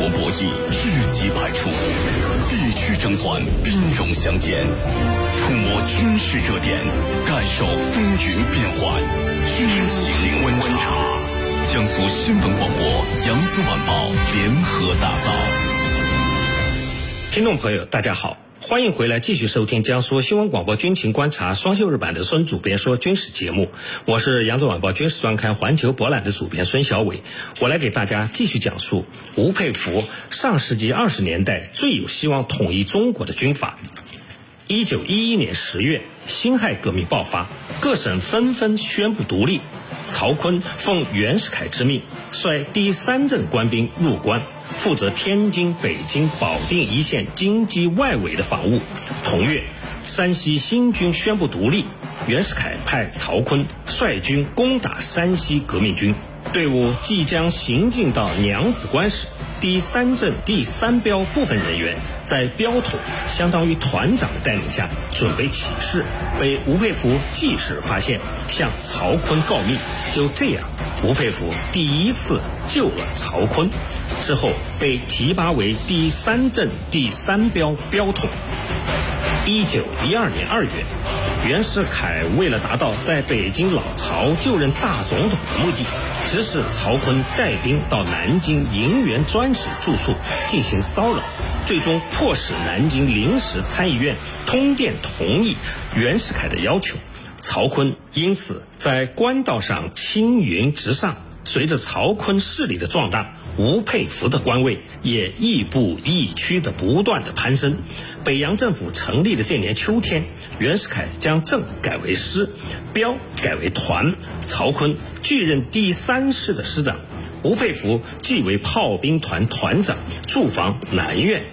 国博弈智计百出，地区争端兵戎相见，触摸军事热点，感受风云变幻，军情观察。江苏新闻广播、扬子晚报联合打造。听众朋友，大家好。欢迎回来，继续收听江苏新闻广播军情观察双休日版的孙主编说军事节目。我是扬州晚报军事专刊环球博览的主编孙小伟，我来给大家继续讲述吴佩孚上世纪二十年代最有希望统一中国的军阀。一九一一年十月，辛亥革命爆发，各省纷纷宣布独立。曹锟奉袁世凯之命，率第三镇官兵入关。负责天津、北京、保定一线经济外围的防务。同月，山西新军宣布独立，袁世凯派曹锟率军攻打山西革命军。队伍即将行进到娘子关时，第三镇第三标部分人员在标头（相当于团长）的带领下准备起事，被吴佩孚即时发现，向曹锟告密。就这样，吴佩孚第一次救了曹锟。之后被提拔为第三镇第三标标统。一九一二年二月，袁世凯为了达到在北京老巢就任大总统的目的，指使曹锟带兵到南京银元专使住处进行骚扰，最终迫使南京临时参议院通电同意袁世凯的要求。曹锟因此在官道上青云直上。随着曹锟势力的壮大。吴佩孚的官位也亦步亦趋的不断的攀升。北洋政府成立的这年秋天，袁世凯将镇改为师，标改为团，曹锟继任第三师的师长，吴佩孚继为炮兵团团长，驻防南苑。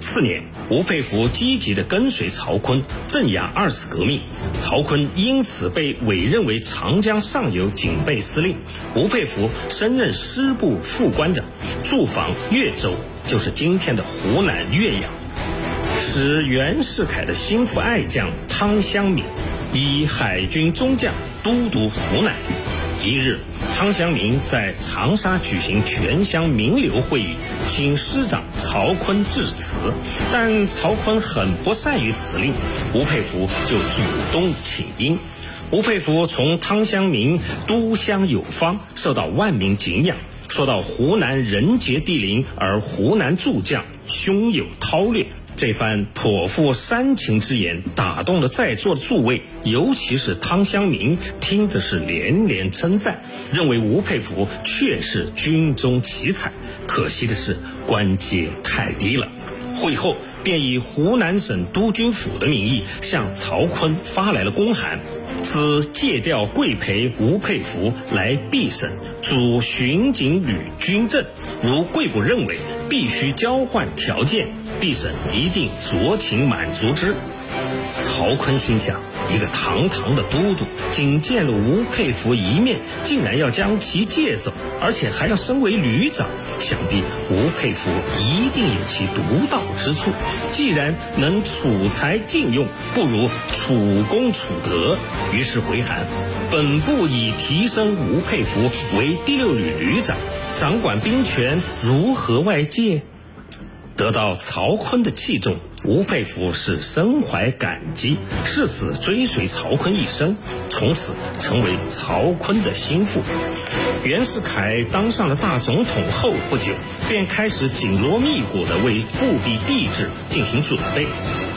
次年，吴佩孚积极地跟随曹锟镇压二次革命，曹锟因此被委任为长江上游警备司令。吴佩孚升任师部副官长，驻防岳州，就是今天的湖南岳阳。使袁世凯的心腹爱将汤湘敏，以海军中将都督湖南。一日，汤湘明在长沙举行全乡名流会议，请师长曹锟致辞，但曹锟很不善于辞令，吴佩孚就主动请缨。吴佩孚从汤湘明都乡有方，受到万民敬仰。说到湖南人杰地灵，而湖南诸将胸有韬略。这番颇富煽情之言打动了在座的诸位，尤其是汤湘明，听的是连连称赞，认为吴佩孚确是军中奇才。可惜的是官阶太低了。会后便以湖南省督军府的名义向曹锟发来了公函，自借调贵陪吴佩孚来毕省主巡警旅军政，如贵部认为，必须交换条件。必审一定酌情满足之。曹锟心想：一个堂堂的都督，仅见了吴佩孚一面，竟然要将其借走，而且还要升为旅长，想必吴佩孚一定有其独到之处。既然能储才禁用，不如储功储德。于是回函：本部已提升吴佩孚为第六旅旅长，掌管兵权，如何外借？得到曹锟的器重，吴佩孚是深怀感激，誓死追随曹锟一生，从此成为曹锟的心腹。袁世凯当上了大总统后不久，便开始紧锣密鼓地为复辟帝制进行准备。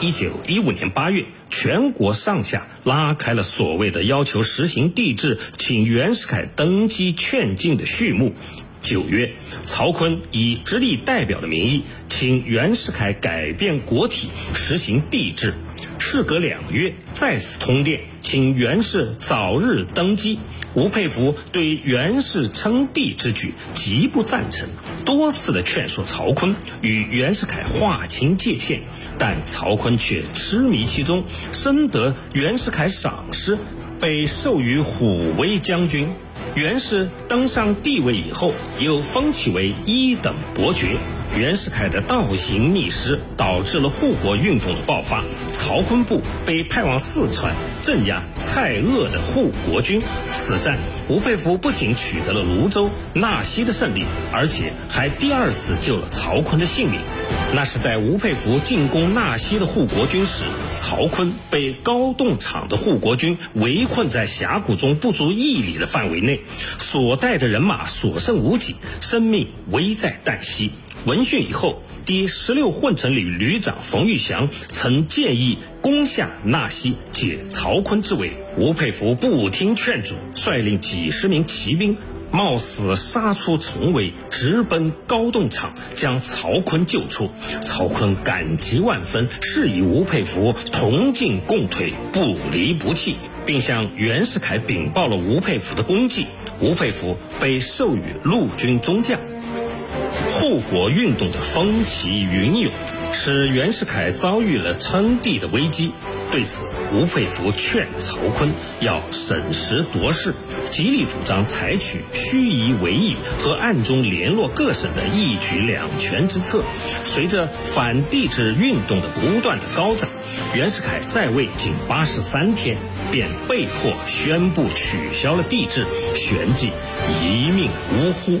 一九一五年八月，全国上下拉开了所谓的要求实行帝制，请袁世凯登基劝进的序幕。九月，曹锟以直隶代表的名义，请袁世凯改变国体，实行帝制。事隔两月，再次通电，请袁氏早日登基。吴佩孚对袁氏称帝之举极不赞成，多次的劝说曹锟与袁世凯划清界限，但曹锟却痴迷其中，深得袁世凯赏识，被授予虎威将军。袁氏登上帝位以后，又封其为一等伯爵。袁世凯的倒行逆施，导致了护国运动的爆发。曹锟部被派往四川镇压蔡锷的护国军。此战，吴佩孚不仅取得了泸州、纳西的胜利，而且还第二次救了曹锟的性命。那是在吴佩孚进攻纳西的护国军时，曹锟被高洞场的护国军围困在峡谷中不足一里的范围内，所带的人马所剩无几，生命危在旦夕。闻讯以后，第十六混成旅旅长冯玉祥曾建议攻下纳西，解曹锟之围。吴佩孚不听劝阻，率领几十名骑兵冒死杀出重围，直奔高洞场，将曹锟救出。曹锟感激万分，示意吴佩孚同进共退，不离不弃，并向袁世凯禀报了吴佩孚的功绩。吴佩孚被授予陆军中将。护国运动的风起云涌，使袁世凯遭遇了称帝的危机。对此，吴佩孚劝曹锟要审时度势，极力主张采取虚夷为夷和暗中联络各省的一举两全之策。随着反帝制运动的不断的高涨，袁世凯在位仅八十三天，便被迫宣布取消了帝制，旋即一命呜呼。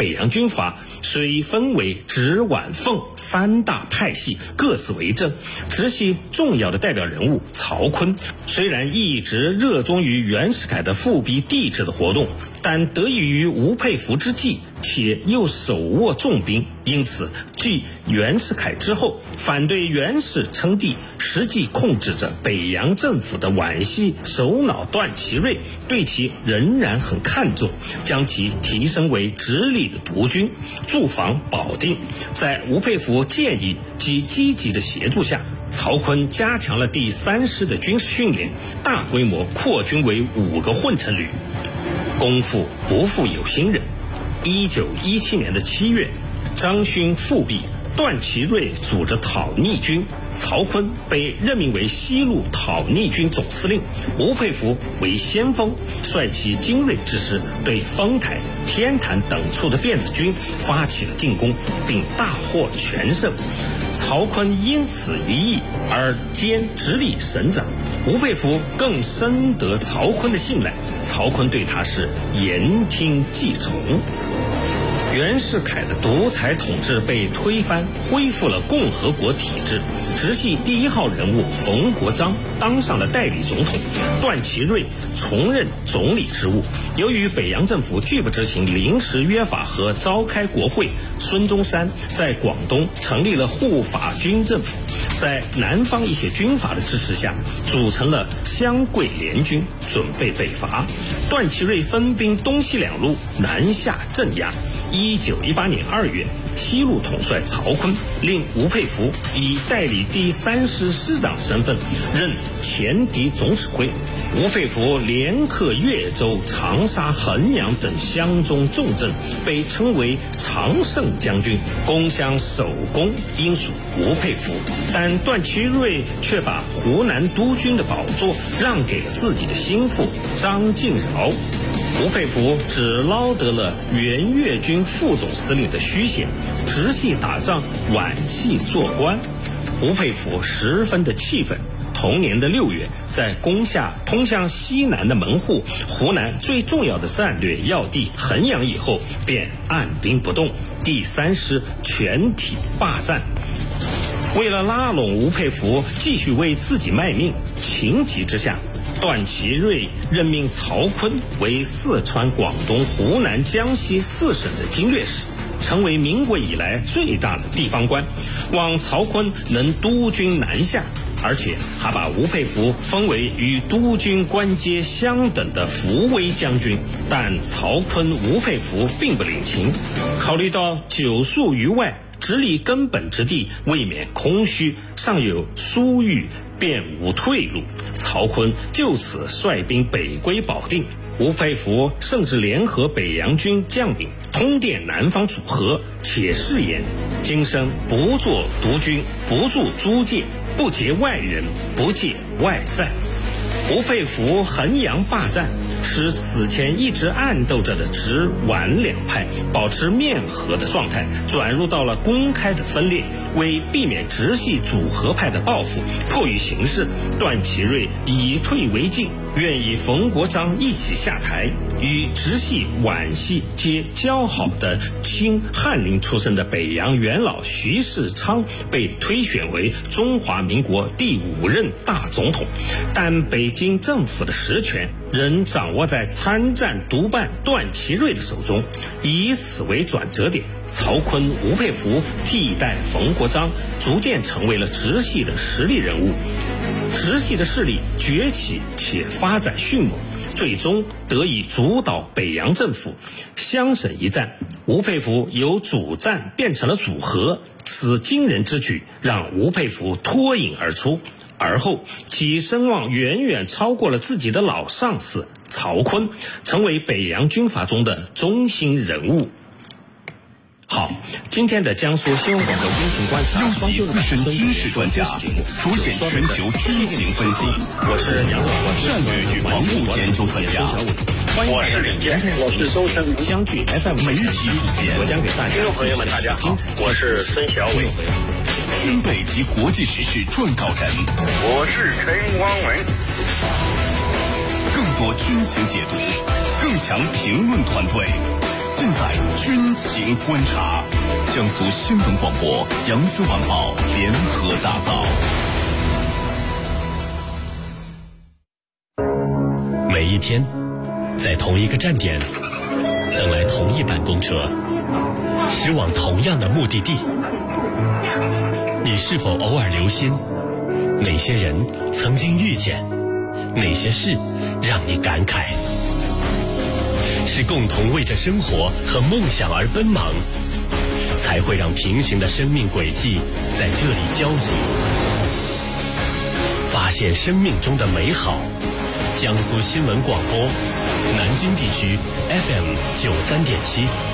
北洋军阀虽分为直、皖、奉三大派系，各自为政。直系重要的代表人物曹锟，虽然一直热衷于袁世凯的复辟帝制的活动，但得益于吴佩孚之计。且又手握重兵，因此继袁世凯之后，反对袁氏称帝、实际控制着北洋政府的皖系首脑段祺瑞对其仍然很看重，将其提升为直隶的督军，驻防保定。在吴佩孚建议及积极的协助下，曹锟加强了第三师的军事训练，大规模扩军为五个混成旅。功夫不负有心人。一九一七年的七月，张勋复辟，段祺瑞组织讨逆军，曹锟被任命为西路讨逆军总司令，吴佩孚为先锋，率其精锐之师对丰台、天坛等处的辫子军发起了进攻，并大获全胜。曹锟因此一役而兼直隶省长，吴佩孚更深得曹锟的信赖，曹锟对他是言听计从。袁世凯的独裁统治被推翻，恢复了共和国体制。直系第一号人物冯国璋当上了代理总统，段祺瑞重任总理职务。由于北洋政府拒不执行临时约法和召开国会，孙中山在广东成立了护法军政府，在南方一些军阀的支持下，组成了湘桂联军，准备北伐。段祺瑞分兵东西两路南下镇压。一九一八年二月，西路统帅曹锟令吴佩孚以代理第三师师长身份任前敌总指挥。吴佩孚连克岳州、长沙、衡阳等湘中重镇，被称为常胜将军。攻湘首功应属吴佩孚，但段祺瑞却把湖南督军的宝座让给了自己的心腹张敬尧。吴佩孚只捞得了原粤军副总司令的虚衔，直系打仗，晚系做官。吴佩孚十分的气愤。同年的六月，在攻下通向西南的门户、湖南最重要的战略要地衡阳以后，便按兵不动，第三师全体罢战。为了拉拢吴佩孚继续为自己卖命，情急之下。段祺瑞任命曹锟为四川、广东、湖南、江西四省的经略使，成为民国以来最大的地方官，望曹锟能督军南下，而且还把吴佩孚封为与督军官阶相等的扶威将军。但曹锟、吴佩孚并不领情，考虑到久宿于外，直隶根本之地未免空虚，尚有苏豫。便无退路。曹锟就此率兵北归保定。吴佩孚甚至联合北洋军将领通电南方主和，且誓言：今生不做独军，不住租界，不结外人，不借外债。吴佩孚衡阳霸占。使此前一直暗斗着的直皖两派保持面和的状态，转入到了公开的分裂。为避免直系主和派的报复，迫于形势，段祺瑞以退为进，愿与冯国璋一起下台。与直系皖系皆交好的清翰林出身的北洋元老徐世昌被推选为中华民国第五任大总统，但北京政府的实权仍掌握在参战督办段祺瑞的手中，以此为转折点。曹锟、吴佩孚替代冯国璋，逐渐成为了直系的实力人物。直系的势力崛起且发展迅猛，最终得以主导北洋政府。湘省一战，吴佩孚由主战变成了主和，此惊人之举让吴佩孚脱颖而出。而后其声望远远超过了自己的老上司曹锟，成为北洋军阀中的中心人物。好，今天的江苏新闻广播军情观察，邀集资深军事专家，主演全球军情分析。我是杨广播战略与防务研究专家，欢迎我是明天我是周深相聚 FM 媒体主编，我将给大家听众朋友们大家好，我是孙小伟，军备及国际时事撰稿人，我是陈光文，更多军情解读，更强评论团队。尽在军情观察，江苏新闻广播、扬子晚报联合打造。每一天，在同一个站点，等来同一班公车，驶往同样的目的地。你是否偶尔留心，哪些人曾经遇见，哪些事让你感慨？是共同为着生活和梦想而奔忙，才会让平行的生命轨迹在这里交集，发现生命中的美好。江苏新闻广播，南京地区 FM 九三点七。